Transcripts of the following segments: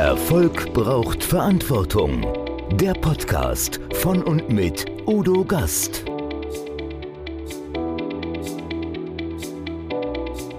Erfolg braucht Verantwortung. Der Podcast von und mit Udo Gast.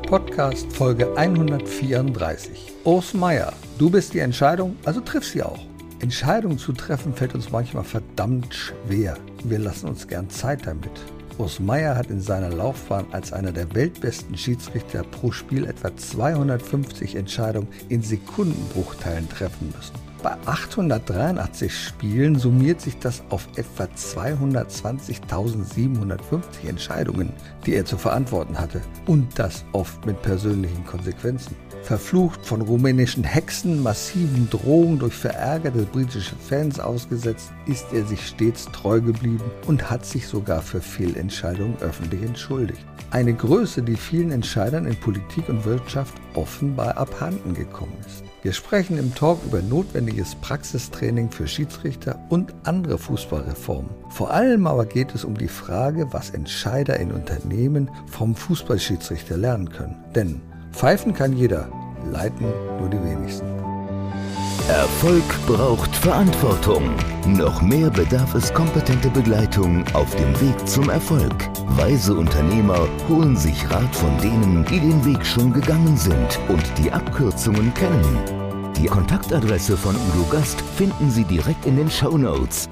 Podcast Folge 134. Urs Meier, du bist die Entscheidung, also triff sie auch. Entscheidungen zu treffen fällt uns manchmal verdammt schwer. Wir lassen uns gern Zeit damit. Urs Meier hat in seiner Laufbahn als einer der weltbesten Schiedsrichter pro Spiel etwa 250 Entscheidungen in Sekundenbruchteilen treffen müssen. Bei 883 Spielen summiert sich das auf etwa 220.750 Entscheidungen, die er zu verantworten hatte. Und das oft mit persönlichen Konsequenzen. Verflucht von rumänischen Hexen, massiven Drohungen durch verärgerte britische Fans ausgesetzt, ist er sich stets treu geblieben und hat sich sogar für Fehlentscheidungen öffentlich entschuldigt. Eine Größe, die vielen Entscheidern in Politik und Wirtschaft offenbar abhanden gekommen ist. Wir sprechen im Talk über notwendiges Praxistraining für Schiedsrichter und andere Fußballreformen. Vor allem aber geht es um die Frage, was Entscheider in Unternehmen vom Fußballschiedsrichter lernen können. Denn pfeifen kann jeder, leiten nur die wenigsten. Erfolg braucht Verantwortung. Noch mehr bedarf es kompetente Begleitung auf dem Weg zum Erfolg. Weise Unternehmer holen sich Rat von denen, die den Weg schon gegangen sind und die Abkürzungen kennen. Die Kontaktadresse von Udo Gast finden Sie direkt in den Show Notes.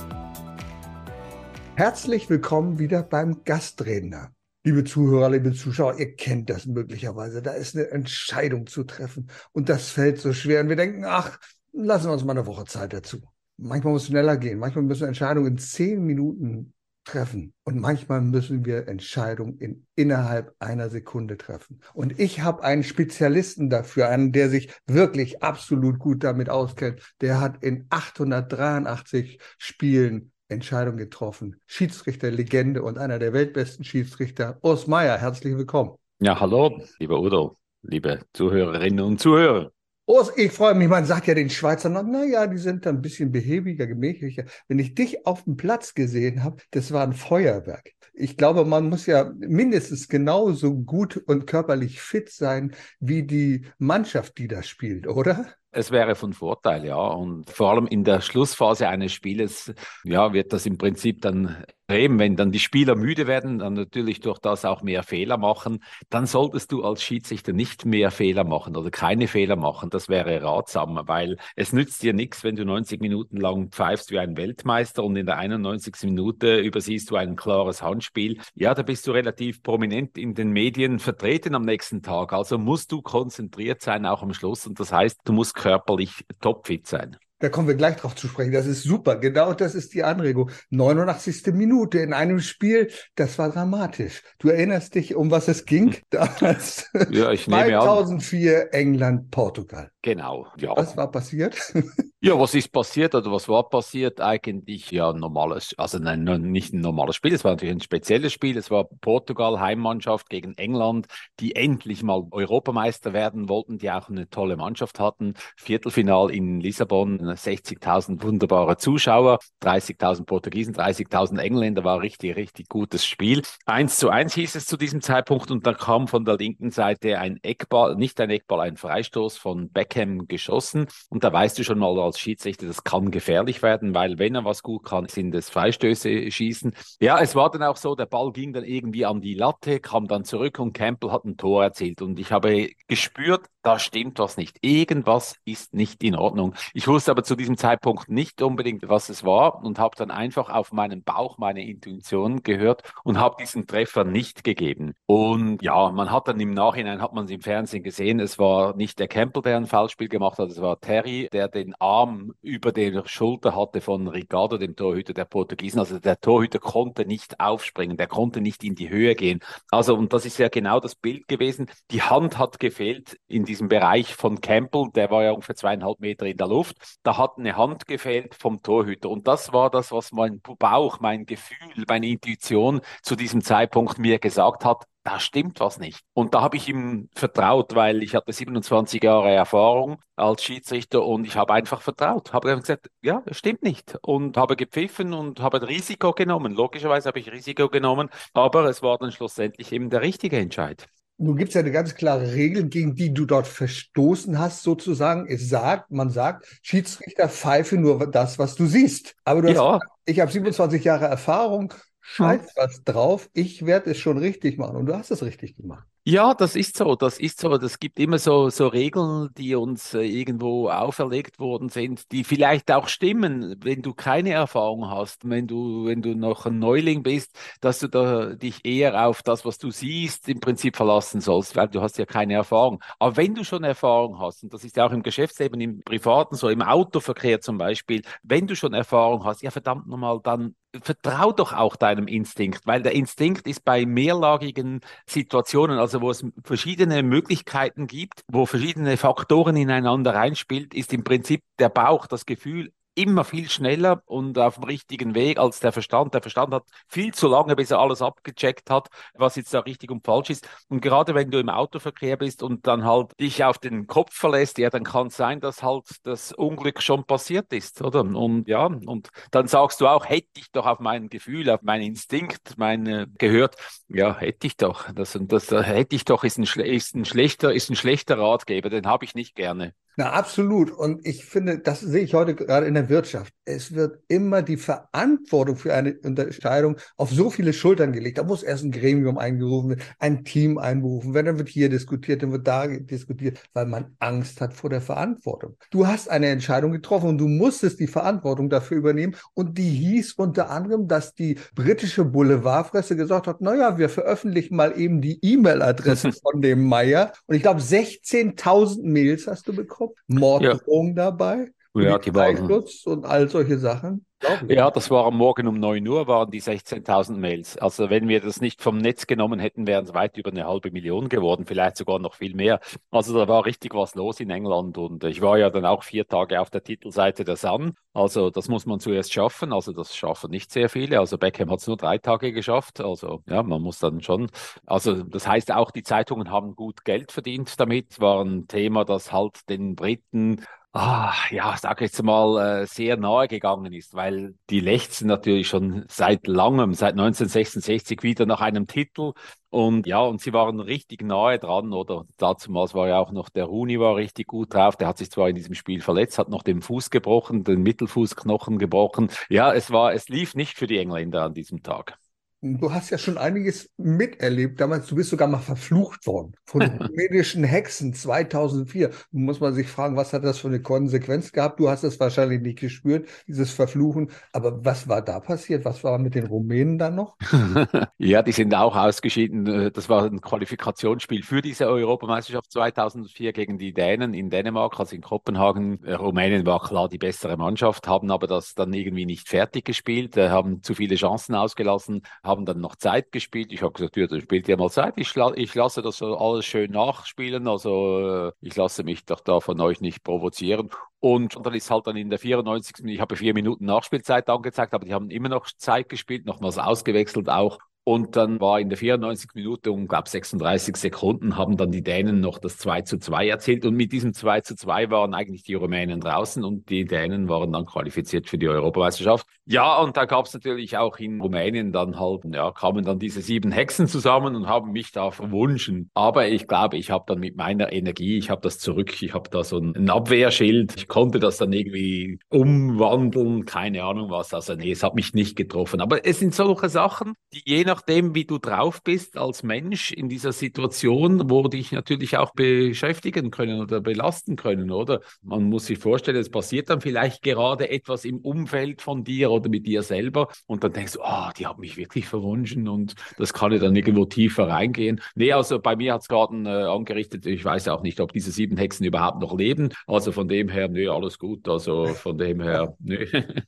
Herzlich willkommen wieder beim Gastredner. Liebe Zuhörer, liebe Zuschauer, ihr kennt das möglicherweise. Da ist eine Entscheidung zu treffen und das fällt so schwer. Und wir denken, ach, lassen wir uns mal eine Woche Zeit dazu. Manchmal muss es schneller gehen. Manchmal müssen wir Entscheidungen in zehn Minuten treffen. Und manchmal müssen wir Entscheidungen in, innerhalb einer Sekunde treffen. Und ich habe einen Spezialisten dafür, einen, der sich wirklich absolut gut damit auskennt. Der hat in 883 Spielen Entscheidungen getroffen. Schiedsrichter, Legende und einer der weltbesten Schiedsrichter, Urs Meier. Herzlich willkommen. Ja, hallo, lieber Udo, liebe Zuhörerinnen und Zuhörer. Oh, ich freue mich, man sagt ja den Schweizern noch, naja, die sind dann ein bisschen behäbiger, gemächlicher. Wenn ich dich auf dem Platz gesehen habe, das war ein Feuerwerk. Ich glaube, man muss ja mindestens genauso gut und körperlich fit sein wie die Mannschaft, die da spielt, oder? Es wäre von Vorteil, ja. Und vor allem in der Schlussphase eines Spieles, ja, wird das im Prinzip dann Extrem. Wenn dann die Spieler müde werden, dann natürlich durch das auch mehr Fehler machen, dann solltest du als Schiedsrichter nicht mehr Fehler machen oder keine Fehler machen. Das wäre ratsam, weil es nützt dir nichts, wenn du 90 Minuten lang pfeifst wie ein Weltmeister und in der 91. Minute übersiehst du ein klares Handspiel. Ja, da bist du relativ prominent in den Medien vertreten am nächsten Tag. Also musst du konzentriert sein, auch am Schluss. Und das heißt, du musst körperlich topfit sein. Da kommen wir gleich drauf zu sprechen. Das ist super. Genau das ist die Anregung. 89. Minute in einem Spiel, das war dramatisch. Du erinnerst dich, um was es ging? Damals ja, ich nehme 2004 an. England, Portugal. Genau, ja. Was war passiert? ja, was ist passiert oder was war passiert? Eigentlich ja ein normales, also nein, nicht ein normales Spiel, es war natürlich ein spezielles Spiel. Es war Portugal, Heimmannschaft gegen England, die endlich mal Europameister werden wollten, die auch eine tolle Mannschaft hatten. Viertelfinal in Lissabon, 60.000 wunderbare Zuschauer, 30.000 Portugiesen, 30.000 Engländer, war richtig, richtig gutes Spiel. Eins zu eins hieß es zu diesem Zeitpunkt und dann kam von der linken Seite ein Eckball, nicht ein Eckball, ein Freistoß von Beck Beckham geschossen. Und da weißt du schon mal als Schiedsrichter, das kann gefährlich werden, weil wenn er was gut kann, sind es Freistöße schießen. Ja, es war dann auch so, der Ball ging dann irgendwie an die Latte, kam dann zurück und Campbell hat ein Tor erzielt. Und ich habe gespürt, da stimmt was nicht. Irgendwas ist nicht in Ordnung. Ich wusste aber zu diesem Zeitpunkt nicht unbedingt, was es war und habe dann einfach auf meinen Bauch, meine Intuition gehört und habe diesen Treffer nicht gegeben. Und ja, man hat dann im Nachhinein, hat man es im Fernsehen gesehen, es war nicht der Campbell, der ein Foulspiel gemacht hat, es war Terry, der den Arm über der Schulter hatte von Ricardo, dem Torhüter der Portugiesen. Also der Torhüter konnte nicht aufspringen, der konnte nicht in die Höhe gehen. Also, und das ist ja genau das Bild gewesen. Die Hand hat gefehlt in diesem Bereich von Campbell, der war ja ungefähr zweieinhalb Meter in der Luft. Da hat eine Hand gefehlt vom Torhüter. Und das war das, was mein Bauch, mein Gefühl, meine Intuition zu diesem Zeitpunkt mir gesagt hat, da stimmt was nicht. Und da habe ich ihm vertraut, weil ich hatte 27 Jahre Erfahrung als Schiedsrichter und ich habe einfach vertraut. Habe gesagt, ja, stimmt nicht. Und habe gepfiffen und habe Risiko genommen. Logischerweise habe ich Risiko genommen, aber es war dann schlussendlich eben der richtige Entscheid. Nun gibt es ja eine ganz klare Regel, gegen die du dort verstoßen hast, sozusagen. Es sagt, man sagt, Schiedsrichter pfeife nur das, was du siehst. Aber du ja. hast, ich habe 27 Jahre Erfahrung, scheiß was drauf, ich werde es schon richtig machen. Und du hast es richtig gemacht. Ja, das ist so, das ist so. Das gibt immer so, so Regeln, die uns äh, irgendwo auferlegt worden sind, die vielleicht auch stimmen, wenn du keine Erfahrung hast, wenn du, wenn du noch ein Neuling bist, dass du da dich eher auf das, was du siehst, im Prinzip verlassen sollst, weil du hast ja keine Erfahrung. Aber wenn du schon Erfahrung hast, und das ist ja auch im Geschäftsleben, im Privaten, so im Autoverkehr zum Beispiel, wenn du schon Erfahrung hast, ja verdammt nochmal, dann vertrau doch auch deinem Instinkt, weil der Instinkt ist bei mehrlagigen Situationen, also wo es verschiedene Möglichkeiten gibt, wo verschiedene Faktoren ineinander reinspielt, ist im Prinzip der Bauch, das Gefühl immer viel schneller und auf dem richtigen Weg als der Verstand. Der Verstand hat viel zu lange, bis er alles abgecheckt hat, was jetzt da richtig und falsch ist. Und gerade wenn du im Autoverkehr bist und dann halt dich auf den Kopf verlässt, ja, dann kann es sein, dass halt das Unglück schon passiert ist, oder? Und ja, und dann sagst du auch, hätte ich doch auf mein Gefühl, auf meinen Instinkt, meine gehört, ja, hätte ich doch. Das, das hätte ich doch, ist ein, ist ein schlechter, ist ein schlechter Ratgeber, den habe ich nicht gerne. Na, absolut. Und ich finde, das sehe ich heute gerade in der Wirtschaft. Es wird immer die Verantwortung für eine Unterscheidung auf so viele Schultern gelegt. Da muss erst ein Gremium eingerufen werden, ein Team einberufen werden, dann wird hier diskutiert, dann wird da diskutiert, weil man Angst hat vor der Verantwortung. Du hast eine Entscheidung getroffen und du musstest die Verantwortung dafür übernehmen. Und die hieß unter anderem, dass die britische Boulevardpresse gesagt hat, naja, wir veröffentlichen mal eben die E-Mail-Adresse von dem Meier. Und ich glaube, 16.000 Mails hast du bekommen. Morddrohungen ja. dabei. Ja, die waren. Und all solche Sachen. Ja, das war am Morgen um 9 Uhr, waren die 16.000 Mails. Also wenn wir das nicht vom Netz genommen hätten, wären es weit über eine halbe Million geworden, vielleicht sogar noch viel mehr. Also da war richtig was los in England und ich war ja dann auch vier Tage auf der Titelseite der Sun. Also das muss man zuerst schaffen. Also das schaffen nicht sehr viele. Also Beckham hat es nur drei Tage geschafft. Also ja, man muss dann schon. Also das heißt auch, die Zeitungen haben gut Geld verdient damit. War ein Thema, das halt den Briten ah, ja, sage jetzt mal, äh, sehr nahe gegangen ist, weil die lechzen natürlich schon seit langem, seit 1966 wieder nach einem Titel. Und ja, und sie waren richtig nahe dran, oder damals war ja auch noch der Rooney war richtig gut drauf. Der hat sich zwar in diesem Spiel verletzt, hat noch den Fuß gebrochen, den Mittelfußknochen gebrochen. Ja, es war, es lief nicht für die Engländer an diesem Tag. Du hast ja schon einiges miterlebt. Damals, du bist sogar mal verflucht worden von rumänischen Hexen 2004. Nun muss man sich fragen, was hat das für eine Konsequenz gehabt? Du hast es wahrscheinlich nicht gespürt, dieses Verfluchen. Aber was war da passiert? Was war mit den Rumänen dann noch? ja, die sind auch ausgeschieden. Das war ein Qualifikationsspiel für diese Europameisterschaft 2004 gegen die Dänen in Dänemark, also in Kopenhagen. Rumänien war klar die bessere Mannschaft, haben aber das dann irgendwie nicht fertig gespielt, haben zu viele Chancen ausgelassen haben dann noch Zeit gespielt. Ich habe gesagt, ja, dann spielt ihr mal Zeit. Ich, ich lasse das alles schön nachspielen. Also äh, ich lasse mich doch da von euch nicht provozieren. Und dann ist halt dann in der 94. Ich habe vier Minuten Nachspielzeit angezeigt, aber die haben immer noch Zeit gespielt, nochmals ausgewechselt auch. Und dann war in der 94 Minute um, glaube 36 Sekunden, haben dann die Dänen noch das 2 zu 2 erzielt. Und mit diesem 2 zu 2 waren eigentlich die Rumänen draußen und die Dänen waren dann qualifiziert für die Europameisterschaft. Ja, und da gab es natürlich auch in Rumänien dann halt, ja, kamen dann diese sieben Hexen zusammen und haben mich da verwunschen. Aber ich glaube, ich habe dann mit meiner Energie, ich habe das zurück, ich habe da so ein Abwehrschild. Ich konnte das dann irgendwie umwandeln, keine Ahnung was. Also nee, es hat mich nicht getroffen. Aber es sind solche Sachen, die je nach nachdem, wie du drauf bist als Mensch in dieser Situation, wo dich natürlich auch beschäftigen können oder belasten können, oder? Man muss sich vorstellen, es passiert dann vielleicht gerade etwas im Umfeld von dir oder mit dir selber und dann denkst du, oh, die haben mich wirklich verwunschen und das kann ja dann irgendwo tiefer reingehen. Nee, also bei mir hat es gerade äh, angerichtet, ich weiß auch nicht, ob diese sieben Hexen überhaupt noch leben. Also von dem her, nee, alles gut. Also von dem her, nee.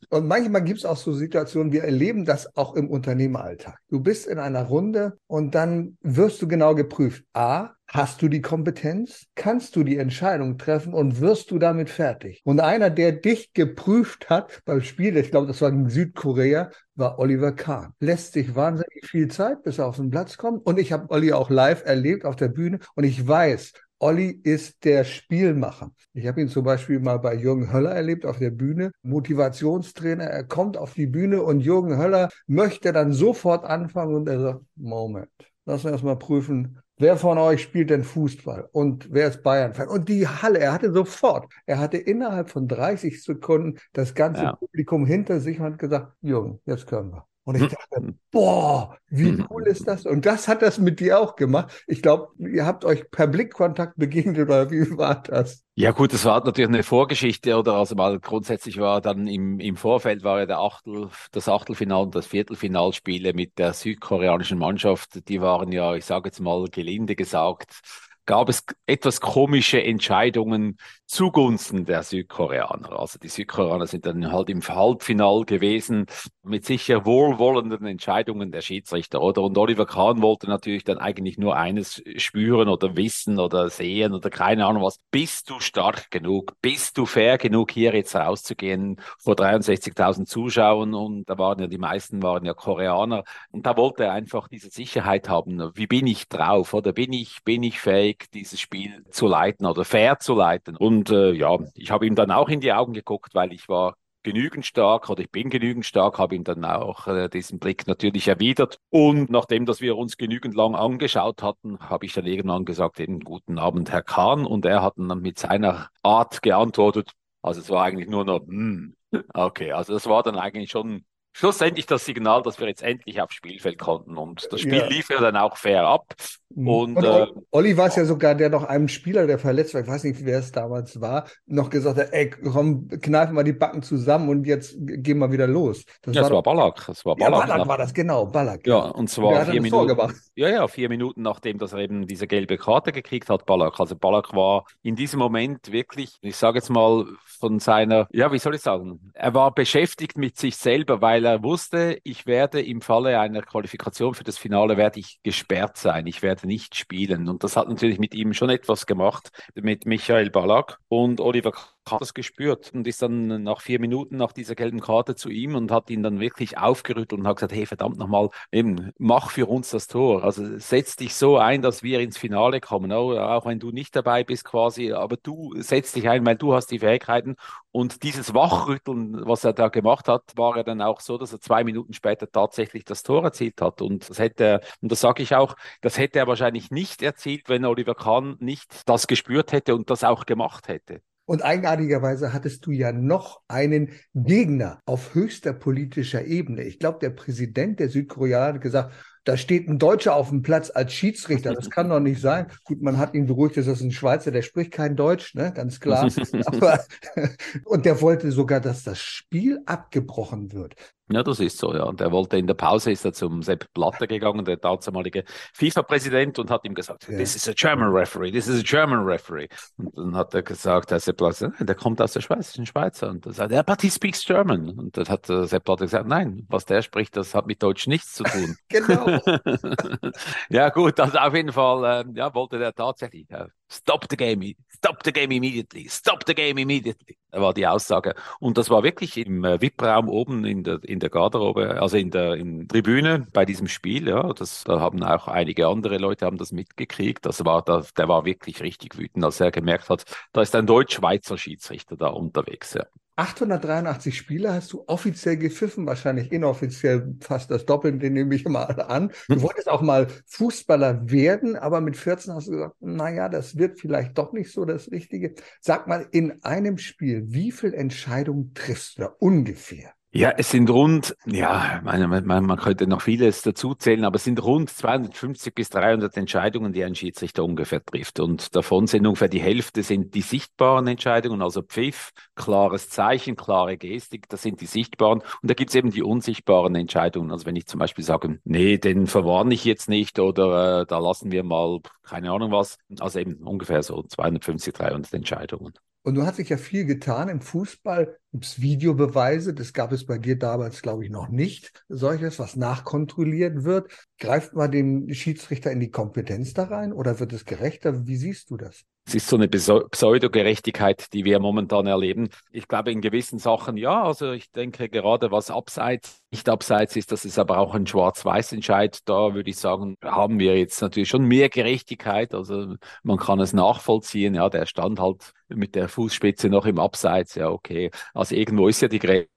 Und manchmal gibt es auch so Situationen, wir erleben das auch im Unternehmeralltag. Du bist bist in einer Runde und dann wirst du genau geprüft. A, Hast du die Kompetenz? Kannst du die Entscheidung treffen und wirst du damit fertig? Und einer, der dich geprüft hat beim Spiel, ich glaube, das war in Südkorea, war Oliver Kahn. Lässt sich wahnsinnig viel Zeit, bis er auf den Platz kommt. Und ich habe Olli auch live erlebt auf der Bühne und ich weiß, Olli ist der Spielmacher. Ich habe ihn zum Beispiel mal bei Jürgen Höller erlebt auf der Bühne. Motivationstrainer, er kommt auf die Bühne und Jürgen Höller möchte dann sofort anfangen und er sagt, Moment, lass uns erst mal prüfen, wer von euch spielt denn Fußball und wer ist Bayern-Fan? Und die Halle, er hatte sofort, er hatte innerhalb von 30 Sekunden das ganze ja. Publikum hinter sich und hat gesagt, Jürgen, jetzt können wir. Und ich hm. dachte, boah, wie hm. cool ist das? Und das hat das mit dir auch gemacht. Ich glaube, ihr habt euch per Blickkontakt begegnet oder wie war das? Ja gut, das war natürlich eine Vorgeschichte oder also mal grundsätzlich war dann im, im Vorfeld war ja der Achtel, das Achtelfinal und das Viertelfinalspiele mit der südkoreanischen Mannschaft, die waren ja, ich sage jetzt mal gelinde gesagt, gab es etwas komische Entscheidungen zugunsten der Südkoreaner. Also die Südkoreaner sind dann halt im Halbfinal gewesen mit sicher wohlwollenden Entscheidungen der Schiedsrichter, oder? Und Oliver Kahn wollte natürlich dann eigentlich nur eines spüren oder wissen oder sehen oder keine Ahnung was. Bist du stark genug? Bist du fair genug, hier jetzt rauszugehen vor 63.000 Zuschauern? Und da waren ja die meisten waren ja Koreaner. Und da wollte er einfach diese Sicherheit haben. Wie bin ich drauf? Oder bin ich, bin ich fähig, dieses Spiel zu leiten oder fair zu leiten? Und äh, ja, ich habe ihm dann auch in die Augen geguckt, weil ich war genügend stark oder ich bin genügend stark, habe ihm dann auch äh, diesen Blick natürlich erwidert. Und nachdem, dass wir uns genügend lang angeschaut hatten, habe ich dann irgendwann gesagt, eben guten Abend, Herr Kahn. Und er hat dann mit seiner Art geantwortet. Also es war eigentlich nur noch, hm, okay, also das war dann eigentlich schon schlussendlich das Signal, dass wir jetzt endlich aufs Spielfeld konnten. Und das Spiel ja. lief ja dann auch fair ab. Mhm. Und, und äh, Olli war es ja sogar, der noch einem Spieler, der verletzt war, ich weiß nicht, wer es damals war, noch gesagt hat, ey, komm, kneifen wir die Backen zusammen und jetzt gehen wir wieder los. Das ja, war, das war Ballack. Das war Ballack, ja, Ballack war das, genau, Ballack. Ja, und zwar vier Minuten. Ja, ja, vier Minuten nachdem, dass er eben diese gelbe Karte gekriegt hat, Ballack. Also Ballack war in diesem Moment wirklich, ich sage jetzt mal, von seiner, ja, wie soll ich sagen, er war beschäftigt mit sich selber, weil er wusste, ich werde im Falle einer Qualifikation für das Finale, werde ich gesperrt sein. Ich werde nicht spielen. Und das hat natürlich mit ihm schon etwas gemacht, mit Michael Ballack und Oliver hat das gespürt und ist dann nach vier Minuten nach dieser gelben Karte zu ihm und hat ihn dann wirklich aufgerüttelt und hat gesagt, hey, verdammt nochmal, eben, mach für uns das Tor. Also setz dich so ein, dass wir ins Finale kommen, auch wenn du nicht dabei bist quasi, aber du setz dich ein, weil du hast die Fähigkeiten und dieses Wachrütteln, was er da gemacht hat, war ja dann auch so, dass er zwei Minuten später tatsächlich das Tor erzielt hat und das hätte er, und das sage ich auch, das hätte er wahrscheinlich nicht erzielt, wenn Oliver Kahn nicht das gespürt hätte und das auch gemacht hätte. Und eigenartigerweise hattest du ja noch einen Gegner auf höchster politischer Ebene. Ich glaube, der Präsident der Südkoreaner hat gesagt, da steht ein Deutscher auf dem Platz als Schiedsrichter. Das kann doch nicht sein. Gut, man hat ihn beruhigt, das ist ein Schweizer, der spricht kein Deutsch, ne? ganz klar. Aber, und der wollte sogar, dass das Spiel abgebrochen wird. Ja, das ist so, ja. Und er wollte in der Pause ist er zum Sepp Blatter gegangen, der damalige FIFA-Präsident, und hat ihm gesagt, ja. this is a German referee, this is a German referee. Und dann hat er gesagt, der Sepp Blatter, der kommt aus der Schweiz, ist ein Schweizer. Und er sagt, ja, but he speaks German. Und dann hat Sepp Blatter gesagt, nein, was der spricht, das hat mit Deutsch nichts zu tun. genau. ja, gut, also auf jeden Fall, äh, ja, wollte der tatsächlich, äh, stop the game, stop the game immediately, stop the game immediately war die Aussage. Und das war wirklich im äh, VIP-Raum oben in der, in der Garderobe, also in der in Tribüne bei diesem Spiel. Ja, das, da haben auch einige andere Leute haben das mitgekriegt. Das war, da, der war wirklich richtig wütend, als er gemerkt hat, da ist ein Deutsch-Schweizer Schiedsrichter da unterwegs. Ja. 883 Spiele hast du offiziell gepfiffen, wahrscheinlich inoffiziell fast das Doppelte, nehme ich mal an. Du hm. wolltest auch mal Fußballer werden, aber mit 14 hast du gesagt, naja, das wird vielleicht doch nicht so das Richtige. Sag mal, in einem Spiel, wie viele Entscheidungen triffst du da ungefähr? Ja, es sind rund, ja, meine, man, man könnte noch vieles dazu zählen, aber es sind rund 250 bis 300 Entscheidungen, die ein Schiedsrichter ungefähr trifft. Und davon sind ungefähr die Hälfte sind die sichtbaren Entscheidungen, also Pfiff, klares Zeichen, klare Gestik, das sind die sichtbaren. Und da gibt's eben die unsichtbaren Entscheidungen. Also wenn ich zum Beispiel sage, nee, den verwarne ich jetzt nicht oder äh, da lassen wir mal, keine Ahnung was. Also eben ungefähr so 250, 300 Entscheidungen. Und du hast sich ja viel getan im Fußball. Gibt es Videobeweise? Das gab es bei dir damals, glaube ich, noch nicht. Solches, was nachkontrolliert wird. Greift man dem Schiedsrichter in die Kompetenz da rein oder wird es gerechter? Wie siehst du das? Es ist so eine Pseudogerechtigkeit, die wir momentan erleben. Ich glaube, in gewissen Sachen ja. Also ich denke gerade, was abseits, nicht abseits ist, das ist aber auch ein Schwarz-Weiß-Entscheid. Da würde ich sagen, haben wir jetzt natürlich schon mehr Gerechtigkeit. Also man kann es nachvollziehen. Ja, der stand halt mit der Fußspitze noch im Abseits, ja, okay. Also irgendwo ist ja die Grenze.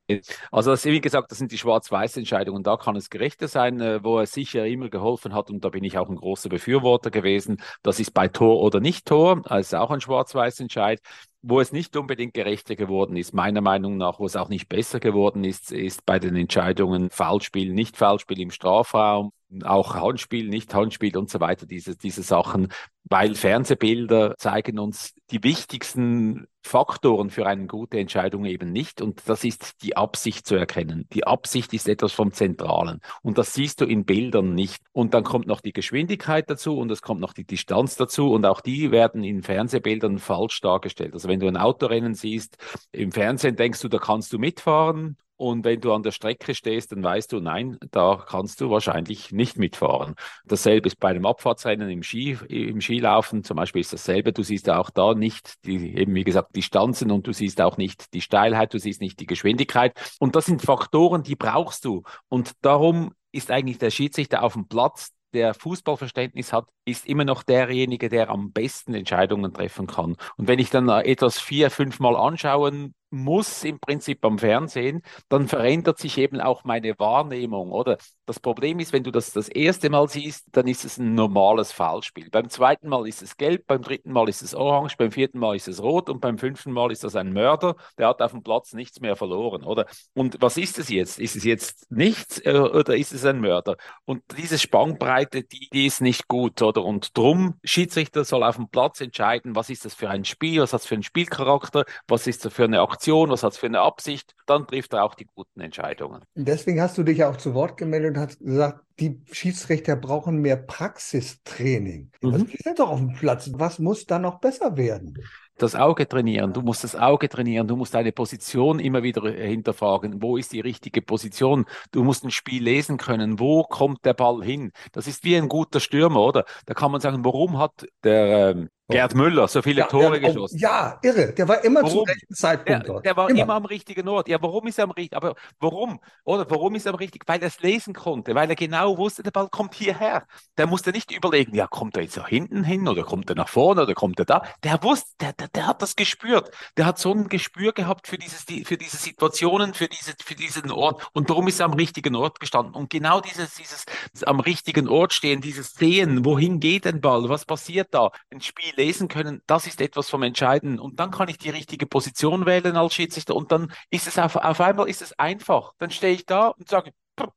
Also das, wie gesagt, das sind die Schwarz-Weiß-Entscheidungen. Da kann es gerechter sein, äh, wo er sicher immer geholfen hat. Und da bin ich auch ein großer Befürworter gewesen. Das ist bei Tor oder nicht Tor. Also auch ein Schwarz-Weiß-Entscheid. Wo es nicht unbedingt gerechter geworden ist, meiner Meinung nach, wo es auch nicht besser geworden ist, ist bei den Entscheidungen Foulspiel, nicht Foulspiel im Strafraum, auch Handspiel, nicht Handspiel und so weiter, diese, diese Sachen, weil Fernsehbilder zeigen uns die wichtigsten Faktoren für eine gute Entscheidung eben nicht. Und das ist die Absicht zu erkennen. Die Absicht ist etwas vom Zentralen. Und das siehst du in Bildern nicht. Und dann kommt noch die Geschwindigkeit dazu und es kommt noch die Distanz dazu. Und auch die werden in Fernsehbildern falsch dargestellt. Also wenn du ein Autorennen siehst, im Fernsehen denkst du, da kannst du mitfahren. Und wenn du an der Strecke stehst, dann weißt du, nein, da kannst du wahrscheinlich nicht mitfahren. Dasselbe ist bei einem Abfahrtsrennen im, Ski, im Skilaufen zum Beispiel ist dasselbe. Du siehst auch da nicht die, eben wie gesagt, Distanzen und du siehst auch nicht die Steilheit, du siehst nicht die Geschwindigkeit. Und das sind Faktoren, die brauchst du. Und darum ist eigentlich der Schiedsrichter auf dem Platz der Fußballverständnis hat, ist immer noch derjenige, der am besten Entscheidungen treffen kann. Und wenn ich dann etwas vier, fünf Mal anschauen muss im Prinzip am Fernsehen, dann verändert sich eben auch meine Wahrnehmung, oder? Das Problem ist, wenn du das das erste Mal siehst, dann ist es ein normales Foulspiel. Beim zweiten Mal ist es gelb, beim dritten Mal ist es orange, beim vierten Mal ist es rot und beim fünften Mal ist das ein Mörder, der hat auf dem Platz nichts mehr verloren, oder? Und was ist es jetzt? Ist es jetzt nichts äh, oder ist es ein Mörder? Und diese Spannbreite, die, die ist nicht gut, oder? Und drum, Schiedsrichter soll auf dem Platz entscheiden, was ist das für ein Spiel, was hat es für einen Spielcharakter, was ist das für eine Aktion, Aktion, was hat es für eine Absicht, dann trifft er auch die guten Entscheidungen. Deswegen hast du dich ja auch zu Wort gemeldet und hast gesagt, die Schiedsrichter brauchen mehr Praxistraining. Mhm. Die sind doch auf dem Platz. Was muss da noch besser werden? das Auge trainieren, du musst das Auge trainieren, du musst deine Position immer wieder hinterfragen. Wo ist die richtige Position? Du musst ein Spiel lesen können. Wo kommt der Ball hin? Das ist wie ein guter Stürmer, oder? Da kann man sagen, warum hat der ähm, Gerd Müller, so viele ja, Tore der, geschossen. Ja, irre. Der war immer warum? zum rechten Zeitpunkt der, dort. Der war immer. immer. am richtigen Ort. Ja, warum ist er am richtigen? Aber warum? Oder warum ist er am richtigen? Weil er es lesen konnte, weil er genau wusste, der Ball kommt hierher. Der musste nicht überlegen, ja, kommt er jetzt da hinten hin oder kommt er nach vorne oder kommt er da? Der wusste, der, der, der hat das gespürt. Der hat so ein Gespür gehabt für, dieses, für diese Situationen, für, diese, für diesen Ort. Und darum ist er am richtigen Ort gestanden. Und genau dieses, dieses am richtigen Ort stehen, dieses Sehen, wohin geht ein Ball, was passiert da, ein Spiel lesen können, das ist etwas vom Entscheidenden. Und dann kann ich die richtige Position wählen als Schiedsrichter und dann ist es auf, auf einmal ist es einfach. Dann stehe ich da und sage,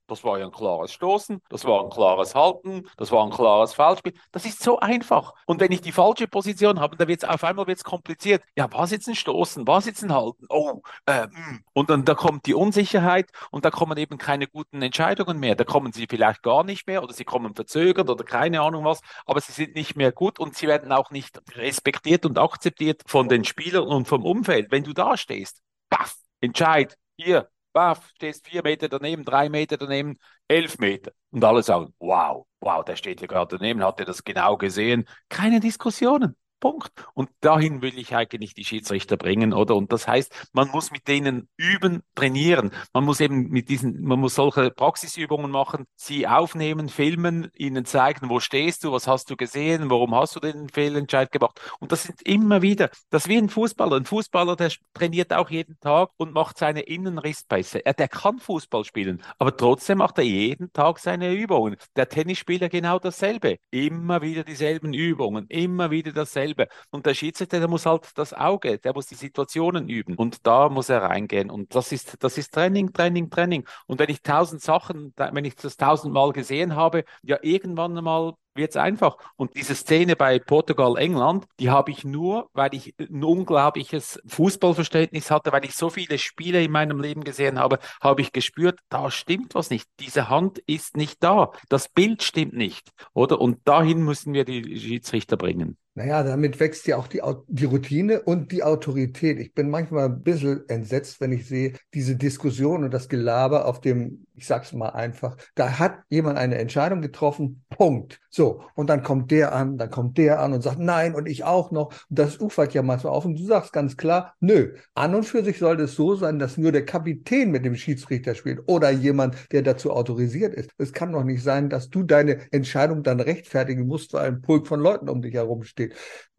das war ja ein klares Stoßen, das war ein klares Halten, das war ein klares Foulspiel. Das ist so einfach. Und wenn ich die falsche Position habe, dann wird es auf einmal wird's kompliziert. Ja, was jetzt ein Stoßen, was jetzt ein Halten? Oh, äh, mm. und dann da kommt die Unsicherheit und da kommen eben keine guten Entscheidungen mehr. Da kommen sie vielleicht gar nicht mehr oder sie kommen verzögert oder keine Ahnung was, aber sie sind nicht mehr gut und sie werden auch nicht respektiert und akzeptiert von den Spielern und vom Umfeld. Wenn du da stehst, paff, entscheid, hier, baff, stehst vier Meter daneben, drei Meter daneben, elf Meter. Und alle sagen, wow, wow, der steht hier gerade daneben, hat er das genau gesehen? Keine Diskussionen. Punkt. Und dahin will ich eigentlich die Schiedsrichter bringen, oder? Und das heißt, man muss mit denen üben, trainieren. Man muss eben mit diesen, man muss solche Praxisübungen machen, sie aufnehmen, filmen, ihnen zeigen, wo stehst du, was hast du gesehen, warum hast du den Fehlentscheid gemacht. Und das sind immer wieder, das ist wie ein Fußballer. Ein Fußballer, der trainiert auch jeden Tag und macht seine Innenrisspässe. Er, der kann Fußball spielen, aber trotzdem macht er jeden Tag seine Übungen. Der Tennisspieler genau dasselbe. Immer wieder dieselben Übungen, immer wieder dasselbe dasselbe. Und der Schiedsrichter, der muss halt das Auge, der muss die Situationen üben und da muss er reingehen. Und das ist, das ist Training, Training, Training. Und wenn ich tausend Sachen, wenn ich das tausendmal gesehen habe, ja, irgendwann mal wird es einfach. Und diese Szene bei Portugal, England, die habe ich nur, weil ich ein unglaubliches Fußballverständnis hatte, weil ich so viele Spiele in meinem Leben gesehen habe, habe ich gespürt, da stimmt was nicht. Diese Hand ist nicht da. Das Bild stimmt nicht. Oder? Und dahin müssen wir die Schiedsrichter bringen. Naja, damit wächst ja auch die, die Routine und die Autorität. Ich bin manchmal ein bisschen entsetzt, wenn ich sehe, diese Diskussion und das Gelaber auf dem Ich sag's mal einfach. Da hat jemand eine Entscheidung getroffen. Punkt. So. Und dann kommt der an, dann kommt der an und sagt nein und ich auch noch. Und das ufert ja manchmal auf. Und du sagst ganz klar, nö. An und für sich sollte es so sein, dass nur der Kapitän mit dem Schiedsrichter spielt oder jemand, der dazu autorisiert ist. Es kann doch nicht sein, dass du deine Entscheidung dann rechtfertigen musst, weil ein Pulk von Leuten um dich herum steht.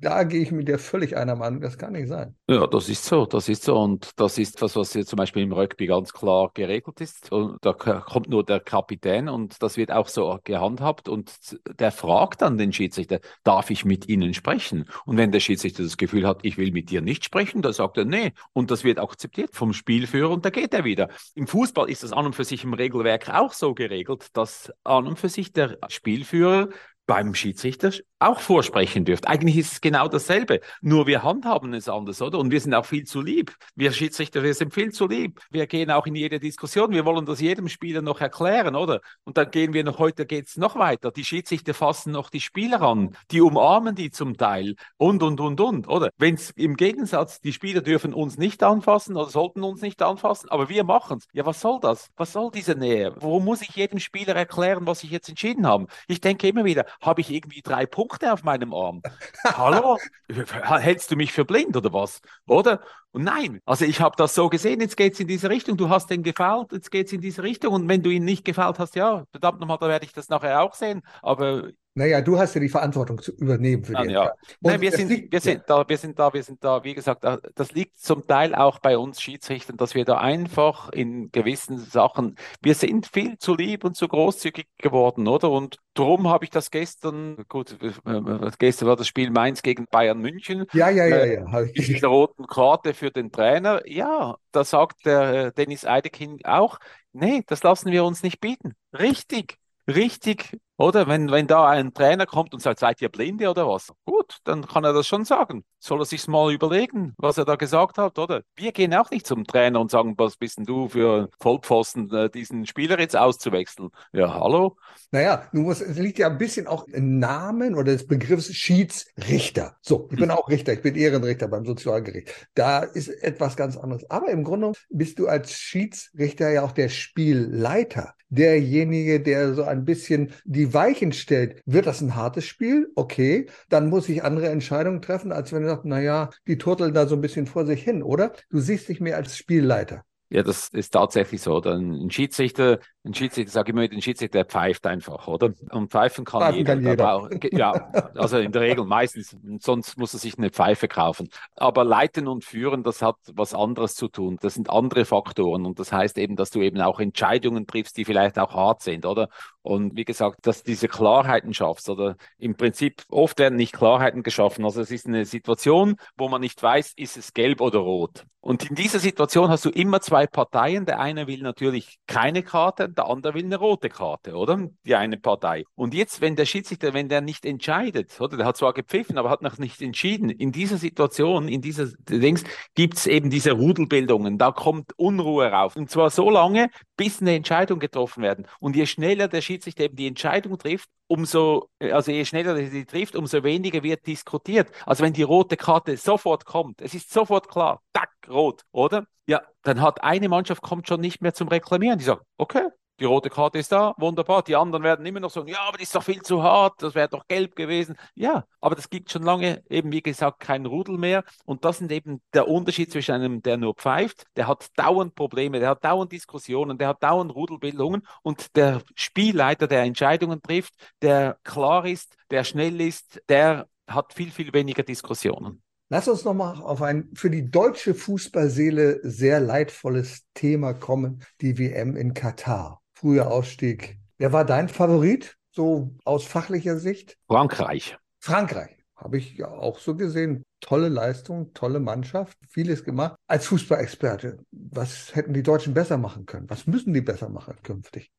Da gehe ich mit dir völlig einer Meinung. Das kann nicht sein. Ja, das ist so. Das ist so. Und das ist was, was jetzt zum Beispiel im Rugby ganz klar geregelt ist. Und da kommt nur der Kapitän und das wird auch so gehandhabt. Und der fragt dann den Schiedsrichter, darf ich mit Ihnen sprechen? Und wenn der Schiedsrichter das Gefühl hat, ich will mit dir nicht sprechen, dann sagt er, nee. Und das wird akzeptiert vom Spielführer und da geht er wieder. Im Fußball ist das an und für sich im Regelwerk auch so geregelt, dass an und für sich der Spielführer beim Schiedsrichter auch vorsprechen dürft. Eigentlich ist es genau dasselbe, nur wir handhaben es anders, oder? Und wir sind auch viel zu lieb. Wir Schiedsrichter, wir sind viel zu lieb. Wir gehen auch in jede Diskussion. Wir wollen das jedem Spieler noch erklären, oder? Und dann gehen wir noch, heute geht es noch weiter. Die Schiedsrichter fassen noch die Spieler an, die umarmen die zum Teil und, und, und, und, oder? Wenn es im Gegensatz, die Spieler dürfen uns nicht anfassen oder sollten uns nicht anfassen, aber wir machen es. Ja, was soll das? Was soll diese Nähe? Warum muss ich jedem Spieler erklären, was ich jetzt entschieden habe? Ich denke immer wieder, habe ich irgendwie drei Punkte auf meinem Arm. Hallo? Hältst du mich für blind oder was? Oder? Und nein, also ich habe das so gesehen, jetzt geht es in diese Richtung, du hast den gefällt, jetzt geht es in diese Richtung und wenn du ihn nicht gefällt hast, ja, verdammt nochmal, da werde ich das nachher auch sehen, aber naja, du hast ja die Verantwortung zu übernehmen für den. Ja. Nein, wir, sind, liegt, wir, sind da, wir sind da, wir sind da, wie gesagt, das liegt zum Teil auch bei uns Schiedsrichtern, dass wir da einfach in gewissen Sachen, wir sind viel zu lieb und zu großzügig geworden, oder? Und darum habe ich das gestern, gut, äh, gestern war das Spiel Mainz gegen Bayern München. Ja, ja, ja, äh, ja. Mit der roten Karte für den Trainer. Ja, da sagt der äh, Dennis Eideking auch, nee, das lassen wir uns nicht bieten. Richtig richtig, oder? Wenn, wenn da ein Trainer kommt und sagt, seid ihr Blinde oder was? Gut, dann kann er das schon sagen. Soll er sich mal überlegen, was er da gesagt hat, oder? Wir gehen auch nicht zum Trainer und sagen, was bist denn du für Vollpfosten, äh, diesen Spieler jetzt auszuwechseln? Ja, hallo? Naja, du musst, es liegt ja ein bisschen auch im Namen oder des Begriffs Schiedsrichter. So, ich bin auch Richter, ich bin Ehrenrichter beim Sozialgericht. Da ist etwas ganz anderes. Aber im Grunde bist du als Schiedsrichter ja auch der Spielleiter derjenige, der so ein bisschen die Weichen stellt. Wird das ein hartes Spiel? Okay, dann muss ich andere Entscheidungen treffen, als wenn er sagt, naja, die turteln da so ein bisschen vor sich hin, oder? Du siehst dich mehr als Spielleiter. Ja, das ist tatsächlich so. Ein Schiedsrichter, ein Schiedsrichter, sage ich immer, ein Schiedsrichter, der pfeift einfach, oder? Und pfeifen kann pfeifen jeder. Kann jeder. Braucht, ja, also in der Regel meistens, sonst muss er sich eine Pfeife kaufen. Aber leiten und führen, das hat was anderes zu tun. Das sind andere Faktoren. Und das heißt eben, dass du eben auch Entscheidungen triffst, die vielleicht auch hart sind, oder? Und wie gesagt, dass diese Klarheiten schaffst, oder im Prinzip oft werden nicht Klarheiten geschaffen. Also es ist eine Situation, wo man nicht weiß, ist es gelb oder rot. Und in dieser Situation hast du immer zwei Parteien. Der eine will natürlich keine Karte, der andere will eine rote Karte, oder? Die eine Partei. Und jetzt, wenn der Schiedsrichter, wenn der nicht entscheidet, oder? Der hat zwar gepfiffen, aber hat noch nicht entschieden. In dieser Situation, in dieser Dings, gibt es eben diese Rudelbildungen. Da kommt Unruhe rauf. Und zwar so lange, bis eine Entscheidung getroffen werden. Und je schneller der Schiedsrichter eben die Entscheidung trifft, umso, also je schneller er sie trifft, umso weniger wird diskutiert. Also wenn die rote Karte sofort kommt, es ist sofort klar, tack, rot, oder? Ja, dann hat eine Mannschaft kommt schon nicht mehr zum Reklamieren. Die sagt, okay, die rote Karte ist da, wunderbar. Die anderen werden immer noch sagen, ja, aber die ist doch viel zu hart, das wäre doch gelb gewesen. Ja, aber das gibt schon lange eben, wie gesagt, kein Rudel mehr. Und das sind eben der Unterschied zwischen einem, der nur pfeift, der hat dauernd Probleme, der hat dauernd Diskussionen, der hat dauernd Rudelbildungen und der Spielleiter, der Entscheidungen trifft, der klar ist, der schnell ist, der hat viel, viel weniger Diskussionen. Lass uns nochmal auf ein für die deutsche Fußballseele sehr leidvolles Thema kommen, die WM in Katar früher Ausstieg. Wer war dein Favorit, so aus fachlicher Sicht? Frankreich. Frankreich. Habe ich ja auch so gesehen. Tolle Leistung, tolle Mannschaft, vieles gemacht. Als Fußballexperte, was hätten die Deutschen besser machen können? Was müssen die besser machen künftig?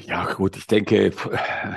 Ja, gut, ich denke,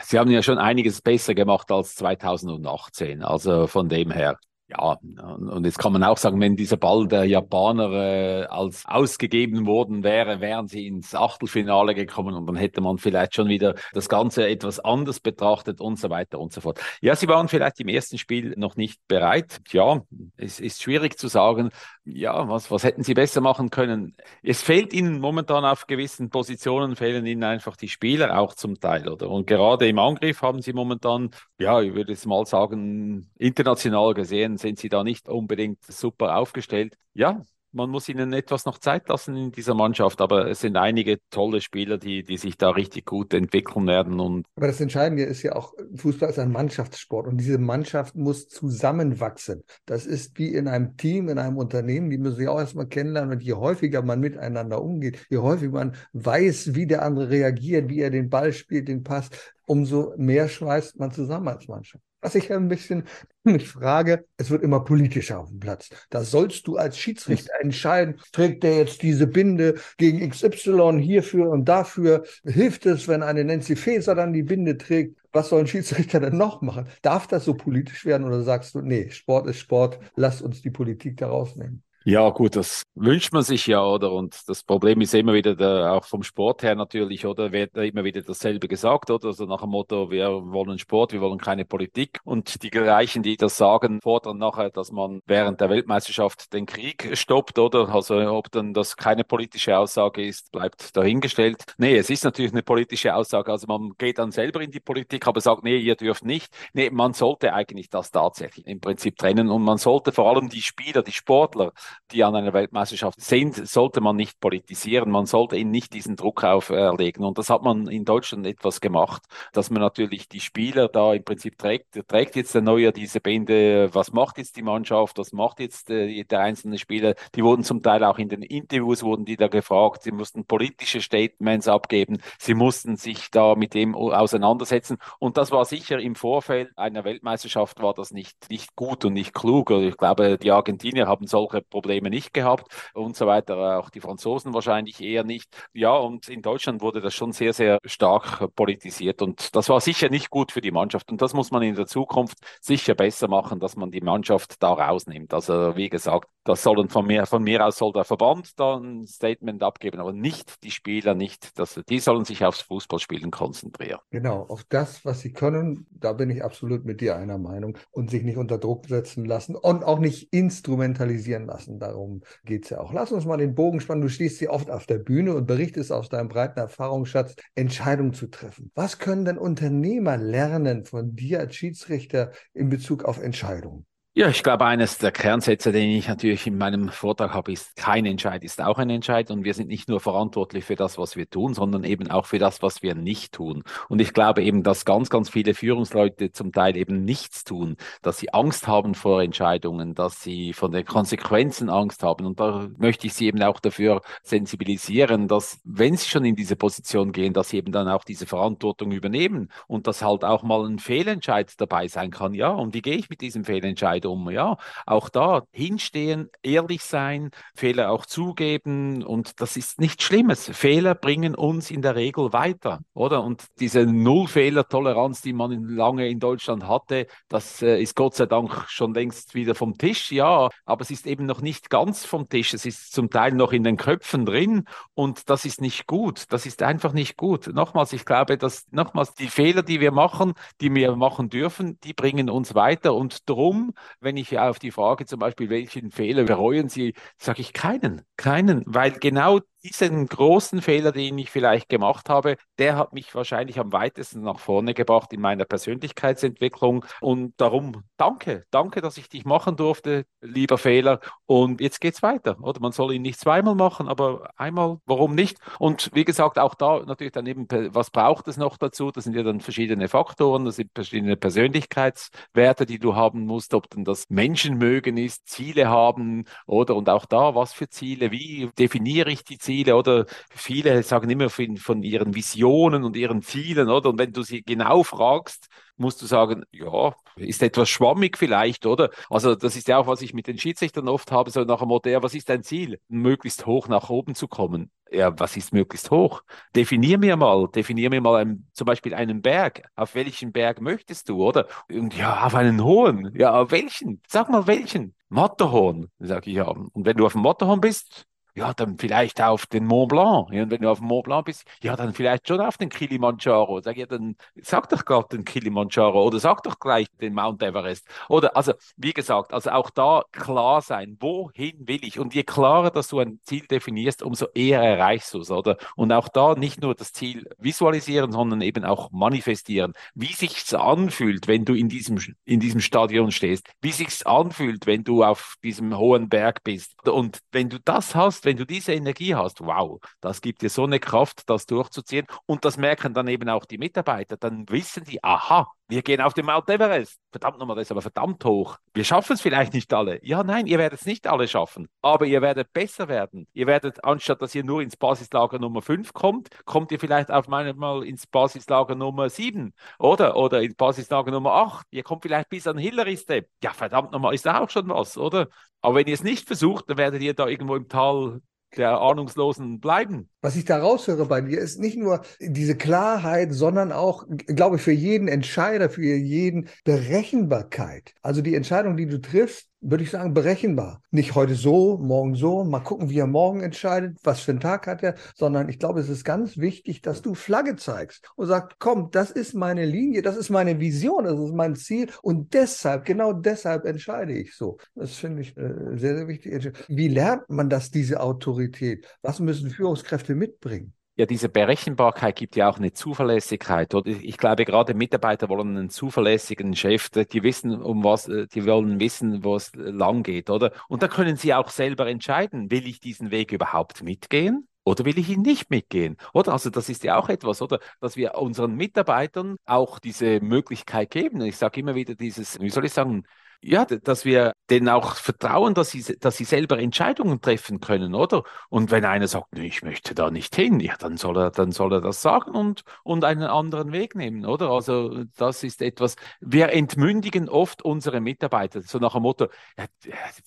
sie haben ja schon einiges besser gemacht als 2018. Also von dem her, ja, und jetzt kann man auch sagen, wenn dieser Ball der Japaner äh, als ausgegeben worden wäre, wären sie ins Achtelfinale gekommen und dann hätte man vielleicht schon wieder das Ganze etwas anders betrachtet und so weiter und so fort. Ja, sie waren vielleicht im ersten Spiel noch nicht bereit. Ja, es ist schwierig zu sagen. ja, was, was hätten sie besser machen können? Es fehlt ihnen momentan auf gewissen Positionen, fehlen ihnen einfach die Spieler auch zum Teil, oder? Und gerade im Angriff haben sie momentan, ja, ich würde jetzt mal sagen, international gesehen sind sie da nicht unbedingt super aufgestellt. Ja, man muss ihnen etwas noch Zeit lassen in dieser Mannschaft, aber es sind einige tolle Spieler, die, die sich da richtig gut entwickeln werden. Und aber das Entscheidende ist ja auch, Fußball ist ein Mannschaftssport und diese Mannschaft muss zusammenwachsen. Das ist wie in einem Team, in einem Unternehmen, die müssen sich auch erstmal kennenlernen und je häufiger man miteinander umgeht, je häufiger man weiß, wie der andere reagiert, wie er den Ball spielt, den Pass, umso mehr schweißt man zusammen als Mannschaft. Was ich ein bisschen mich frage, es wird immer politischer auf dem Platz. Da sollst du als Schiedsrichter entscheiden, trägt der jetzt diese Binde gegen XY hierfür und dafür? Hilft es, wenn eine Nancy Faeser dann die Binde trägt? Was soll ein Schiedsrichter denn noch machen? Darf das so politisch werden oder sagst du, nee, Sport ist Sport, lass uns die Politik da rausnehmen? Ja, gut, das wünscht man sich ja, oder? Und das Problem ist immer wieder, der, auch vom Sport her natürlich, oder? Wird immer wieder dasselbe gesagt, oder? Also nach dem Motto, wir wollen Sport, wir wollen keine Politik. Und die gleichen, die das sagen, fordern nachher, dass man während der Weltmeisterschaft den Krieg stoppt, oder? Also ob dann das keine politische Aussage ist, bleibt dahingestellt. Nee, es ist natürlich eine politische Aussage. Also man geht dann selber in die Politik, aber sagt, nee, ihr dürft nicht. Nee, man sollte eigentlich das tatsächlich im Prinzip trennen und man sollte vor allem die Spieler, die Sportler, die an einer Weltmeisterschaft sind, sollte man nicht politisieren. Man sollte ihnen nicht diesen Druck auferlegen. Und das hat man in Deutschland etwas gemacht, dass man natürlich die Spieler da im Prinzip trägt. Trägt jetzt der Neuer diese Bände? Was macht jetzt die Mannschaft? Was macht jetzt äh, der einzelne Spieler? Die wurden zum Teil auch in den Interviews wurden die da gefragt. Sie mussten politische Statements abgeben. Sie mussten sich da mit dem auseinandersetzen. Und das war sicher im Vorfeld einer Weltmeisterschaft war das nicht, nicht gut und nicht klug. Ich glaube, die Argentinier haben solche Probleme nicht gehabt und so weiter. Auch die Franzosen wahrscheinlich eher nicht. Ja, und in Deutschland wurde das schon sehr, sehr stark politisiert und das war sicher nicht gut für die Mannschaft. Und das muss man in der Zukunft sicher besser machen, dass man die Mannschaft da rausnimmt. Also wie gesagt, das sollen von mir, von mir aus soll der Verband da ein Statement abgeben, aber nicht die Spieler, nicht, dass, die sollen sich aufs Fußballspielen konzentrieren. Genau, auf das, was sie können, da bin ich absolut mit dir einer Meinung und sich nicht unter Druck setzen lassen und auch nicht instrumentalisieren lassen lassen. Darum geht es ja auch. Lass uns mal den Bogen spannen. Du stehst hier oft auf der Bühne und berichtest aus deinem breiten Erfahrungsschatz, Entscheidungen zu treffen. Was können denn Unternehmer lernen von dir als Schiedsrichter in Bezug auf Entscheidungen? Ja, ich glaube, eines der Kernsätze, den ich natürlich in meinem Vortrag habe, ist, kein Entscheid ist auch ein Entscheid und wir sind nicht nur verantwortlich für das, was wir tun, sondern eben auch für das, was wir nicht tun. Und ich glaube eben, dass ganz, ganz viele Führungsleute zum Teil eben nichts tun, dass sie Angst haben vor Entscheidungen, dass sie von den Konsequenzen Angst haben. Und da möchte ich sie eben auch dafür sensibilisieren, dass wenn sie schon in diese Position gehen, dass sie eben dann auch diese Verantwortung übernehmen und dass halt auch mal ein Fehlentscheid dabei sein kann. Ja, und wie gehe ich mit diesem Fehlentscheid um. Ja, auch da hinstehen, ehrlich sein, Fehler auch zugeben und das ist nichts Schlimmes. Fehler bringen uns in der Regel weiter, oder? Und diese Nullfehler-Toleranz, die man lange in Deutschland hatte, das äh, ist Gott sei Dank schon längst wieder vom Tisch, ja, aber es ist eben noch nicht ganz vom Tisch. Es ist zum Teil noch in den Köpfen drin und das ist nicht gut. Das ist einfach nicht gut. Nochmals, ich glaube, dass nochmals die Fehler, die wir machen, die wir machen dürfen, die bringen uns weiter und drum wenn ich auf die Frage zum Beispiel, welchen Fehler bereuen Sie, sage ich keinen, keinen, weil genau diesen großen Fehler, den ich vielleicht gemacht habe, der hat mich wahrscheinlich am weitesten nach vorne gebracht in meiner Persönlichkeitsentwicklung. Und darum danke, danke, dass ich dich machen durfte, lieber Fehler. Und jetzt geht's weiter. Oder man soll ihn nicht zweimal machen, aber einmal, warum nicht? Und wie gesagt, auch da natürlich dann eben, was braucht es noch dazu? Das sind ja dann verschiedene Faktoren, das sind verschiedene Persönlichkeitswerte, die du haben musst, ob denn das Menschenmögen ist, Ziele haben oder und auch da, was für Ziele, wie definiere ich die Ziele? Ziele oder viele sagen immer von, von ihren Visionen und ihren Zielen, oder? Und wenn du sie genau fragst, musst du sagen, ja, ist etwas schwammig vielleicht, oder? Also das ist ja auch, was ich mit den Schiedsrichtern oft habe, so nach dem Motto, ja, was ist dein Ziel? Möglichst hoch nach oben zu kommen. Ja, was ist möglichst hoch? Definier mir mal, definier mir mal ein, zum Beispiel einen Berg. Auf welchen Berg möchtest du, oder? Und ja, auf einen hohen. Ja, auf welchen? Sag mal welchen. Matterhorn, sage ich ja. Und wenn du auf dem Matterhorn bist, ja, dann vielleicht auf den Mont Blanc. Ja, und wenn du auf dem Mont Blanc bist, ja, dann vielleicht schon auf den Kilimanjaro. Sag ja, dann sag doch gerade den Kilimanjaro oder sag doch gleich den Mount Everest. Oder, also, wie gesagt, also auch da klar sein, wohin will ich? Und je klarer, dass du ein Ziel definierst, umso eher erreichst du es, oder? Und auch da nicht nur das Ziel visualisieren, sondern eben auch manifestieren. Wie sich's anfühlt, wenn du in diesem, in diesem Stadion stehst. Wie sich's anfühlt, wenn du auf diesem hohen Berg bist. Und wenn du das hast, wenn du diese Energie hast, wow, das gibt dir so eine Kraft, das durchzuziehen. Und das merken dann eben auch die Mitarbeiter. Dann wissen die, aha, wir gehen auf den Mount Everest. Verdammt nochmal, das ist aber verdammt hoch. Wir schaffen es vielleicht nicht alle. Ja, nein, ihr werdet es nicht alle schaffen. Aber ihr werdet besser werden. Ihr werdet, anstatt dass ihr nur ins Basislager Nummer 5 kommt, kommt ihr vielleicht auf einmal ins Basislager Nummer 7 oder? Oder ins Basislager Nummer 8. Ihr kommt vielleicht bis an Hillary Step. Ja, verdammt nochmal, ist da auch schon was, oder? Aber wenn ihr es nicht versucht, dann werdet ihr da irgendwo im Tal der Ahnungslosen bleiben. Was ich da raushöre bei dir, ist nicht nur diese Klarheit, sondern auch, glaube ich, für jeden Entscheider, für jeden Berechenbarkeit. Also die Entscheidung, die du triffst, würde ich sagen, berechenbar. Nicht heute so, morgen so, mal gucken, wie er morgen entscheidet, was für einen Tag hat er, sondern ich glaube, es ist ganz wichtig, dass du Flagge zeigst und sagst, komm, das ist meine Linie, das ist meine Vision, das ist mein Ziel und deshalb, genau deshalb entscheide ich so. Das finde ich äh, sehr, sehr wichtig. Wie lernt man das, diese Autorität? Was müssen Führungskräfte mitbringen? ja, diese Berechenbarkeit gibt ja auch eine Zuverlässigkeit. Ich glaube, gerade Mitarbeiter wollen einen zuverlässigen Chef, die wissen, um was, äh, die wollen wissen, wo es lang geht, oder? Und da können sie auch selber entscheiden, will ich diesen Weg überhaupt mitgehen? Oder will ich ihn nicht mitgehen? Oder? Also das ist ja auch etwas, oder? Dass wir unseren Mitarbeitern auch diese Möglichkeit geben. Ich sage immer wieder dieses, wie soll ich sagen, ja, dass wir denen auch vertrauen, dass sie, dass sie selber Entscheidungen treffen können, oder? Und wenn einer sagt, nee, ich möchte da nicht hin, ja, dann soll er, dann soll er das sagen und, und einen anderen Weg nehmen, oder? Also, das ist etwas, wir entmündigen oft unsere Mitarbeiter, so nach dem Motto, ja,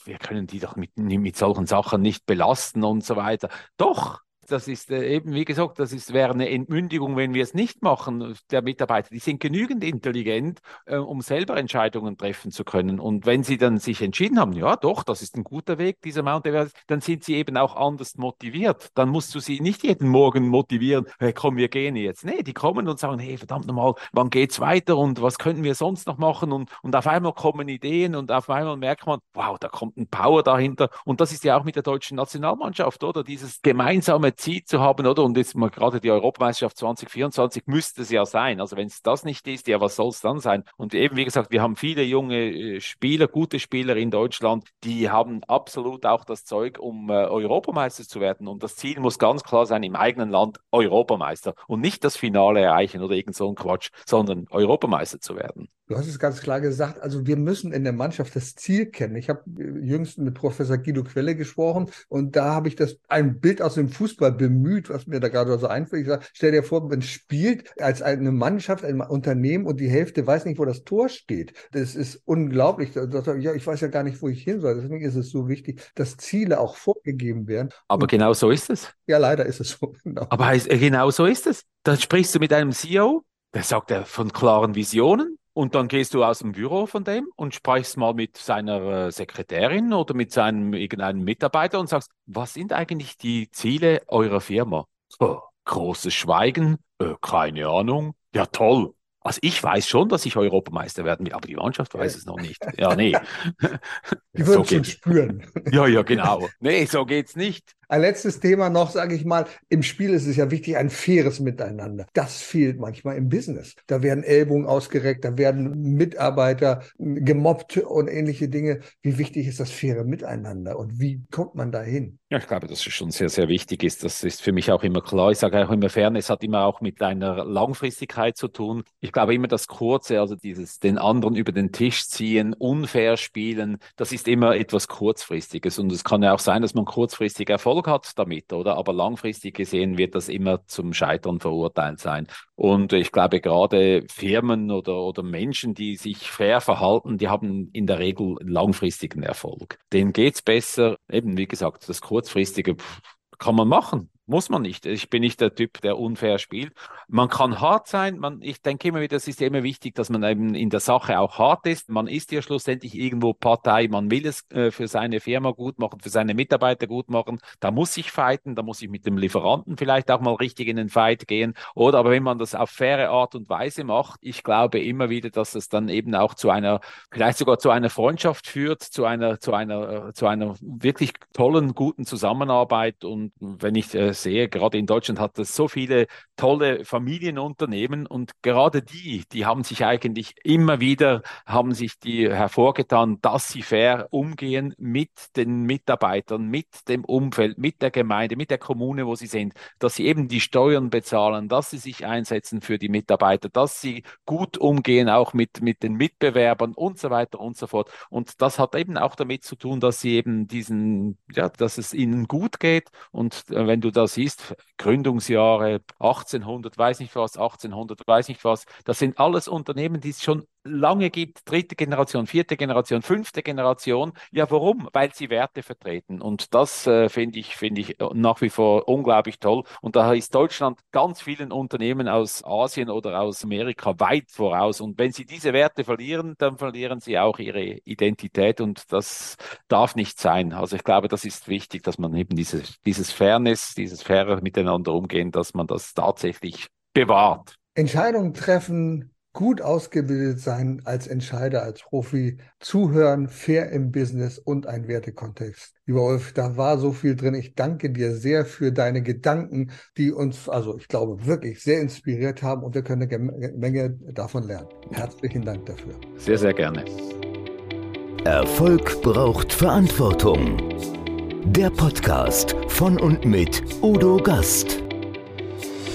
wir können die doch mit, mit solchen Sachen nicht belasten und so weiter. Doch, das ist äh, eben, wie gesagt, das ist, wäre eine Entmündigung, wenn wir es nicht machen, der Mitarbeiter. Die sind genügend intelligent, äh, um selber Entscheidungen treffen zu können. Und wenn sie dann sich entschieden haben, ja, doch, das ist ein guter Weg, dieser Mount Everest, dann sind sie eben auch anders motiviert. Dann musst du sie nicht jeden Morgen motivieren, hey, komm, wir gehen jetzt. Nee, die kommen und sagen, hey, verdammt nochmal, wann geht's weiter und was könnten wir sonst noch machen? Und, und auf einmal kommen Ideen und auf einmal merkt man, wow, da kommt ein Power dahinter. Und das ist ja auch mit der deutschen Nationalmannschaft, oder? Dieses gemeinsame Ziel zu haben, oder? Und jetzt mal gerade die Europameisterschaft 2024 müsste es ja sein. Also wenn es das nicht ist, ja, was soll es dann sein? Und eben, wie gesagt, wir haben viele junge äh, Spieler, gute Spieler in Deutschland, die haben absolut auch das Zeug, um äh, Europameister zu werden. Und das Ziel muss ganz klar sein, im eigenen Land Europameister und nicht das Finale erreichen oder irgend so ein Quatsch, sondern Europameister zu werden. Du hast es ganz klar gesagt, also wir müssen in der Mannschaft das Ziel kennen. Ich habe äh, jüngst mit Professor Guido Quelle gesprochen und da habe ich das ein Bild aus dem Fußball bemüht, was mir da gerade so einfällt. Ich sage, stell dir vor, man spielt als eine Mannschaft, ein Unternehmen und die Hälfte weiß nicht, wo das Tor steht. Das ist unglaublich. Das, ja, ich weiß ja gar nicht, wo ich hin soll. Deswegen ist es so wichtig, dass Ziele auch vorgegeben werden. Aber und, genau so ist es. Ja, leider ist es so. Genau. Aber heißt, genau so ist es. Dann sprichst du mit einem CEO, der sagt er von klaren Visionen, und dann gehst du aus dem Büro von dem und sprichst mal mit seiner äh, Sekretärin oder mit seinem irgendeinem Mitarbeiter und sagst, was sind eigentlich die Ziele eurer Firma? Oh, großes Schweigen, äh, keine Ahnung. Ja, toll. Also ich weiß schon, dass ich Europameister werden will, aber die Mannschaft weiß ja. es noch nicht. Ja, nee. Die würden so es spüren. Ja, ja, genau. Nee, so geht's nicht. Ein letztes Thema noch, sage ich mal. Im Spiel ist es ja wichtig, ein faires Miteinander. Das fehlt manchmal im Business. Da werden Ellbogen ausgereckt, da werden Mitarbeiter gemobbt und ähnliche Dinge. Wie wichtig ist das faire Miteinander und wie kommt man da hin? Ja, ich glaube, dass es schon sehr, sehr wichtig ist. Das ist für mich auch immer klar. Ich sage auch immer, Fairness hat immer auch mit einer Langfristigkeit zu tun. Ich glaube immer das Kurze, also dieses den anderen über den Tisch ziehen, unfair spielen, das ist immer etwas Kurzfristiges. Und es kann ja auch sein, dass man kurzfristig Erfolg Erfolg hat damit, oder? Aber langfristig gesehen wird das immer zum Scheitern verurteilt sein. Und ich glaube, gerade Firmen oder, oder Menschen, die sich fair verhalten, die haben in der Regel langfristigen Erfolg. Denen geht es besser. Eben, wie gesagt, das kurzfristige kann man machen Muss man nicht. Ich bin nicht der Typ, der unfair spielt. Man kann hart sein. Man, ich denke immer wieder, es ist immer wichtig, dass man eben in der Sache auch hart ist. Man ist ja schlussendlich irgendwo Partei. Man will es äh, für seine Firma gut machen, für seine Mitarbeiter gut machen. Da muss ich fighten. Da muss ich mit dem Lieferanten vielleicht auch mal richtig in den Fight gehen. Oder aber wenn man das auf faire Art und Weise macht, ich glaube immer wieder, dass es dann eben auch zu einer, vielleicht sogar zu einer Freundschaft führt, zu einer, zu einer, äh, zu einer wirklich tollen, guten Zusammenarbeit. Und wenn ich äh, sehe, gerade in Deutschland hat es so viele tolle Familienunternehmen und gerade die, die haben sich eigentlich immer wieder, haben sich die hervorgetan, dass sie fair umgehen mit den Mitarbeitern, mit dem Umfeld, mit der Gemeinde, mit der Kommune, wo sie sind, dass sie eben die Steuern bezahlen, dass sie sich einsetzen für die Mitarbeiter, dass sie gut umgehen auch mit, mit den Mitbewerbern und so weiter und so fort. Und das hat eben auch damit zu tun, dass sie eben diesen, ja, dass es ihnen gut geht. Und äh, wenn du das siehst, Gründungsjahre 1800, weiß nicht was, 1800, weiß nicht was, das sind alles Unternehmen, die es schon lange gibt, dritte Generation, vierte Generation, fünfte Generation. Ja, warum? Weil sie Werte vertreten. Und das äh, finde ich, finde ich nach wie vor unglaublich toll. Und da ist Deutschland ganz vielen Unternehmen aus Asien oder aus Amerika weit voraus. Und wenn sie diese Werte verlieren, dann verlieren sie auch ihre Identität. Und das darf nicht sein. Also ich glaube, das ist wichtig, dass man eben dieses, dieses Fairness, dieses faire Miteinander umgehen, dass man das tatsächlich bewahrt. Entscheidungen treffen, gut ausgebildet sein als Entscheider, als Profi, zuhören, fair im Business und ein Wertekontext. Lieber Wolf, da war so viel drin. Ich danke dir sehr für deine Gedanken, die uns, also ich glaube, wirklich sehr inspiriert haben und wir können eine Menge davon lernen. Herzlichen Dank dafür. Sehr, sehr gerne. Erfolg braucht Verantwortung. Der Podcast von und mit Udo Gast.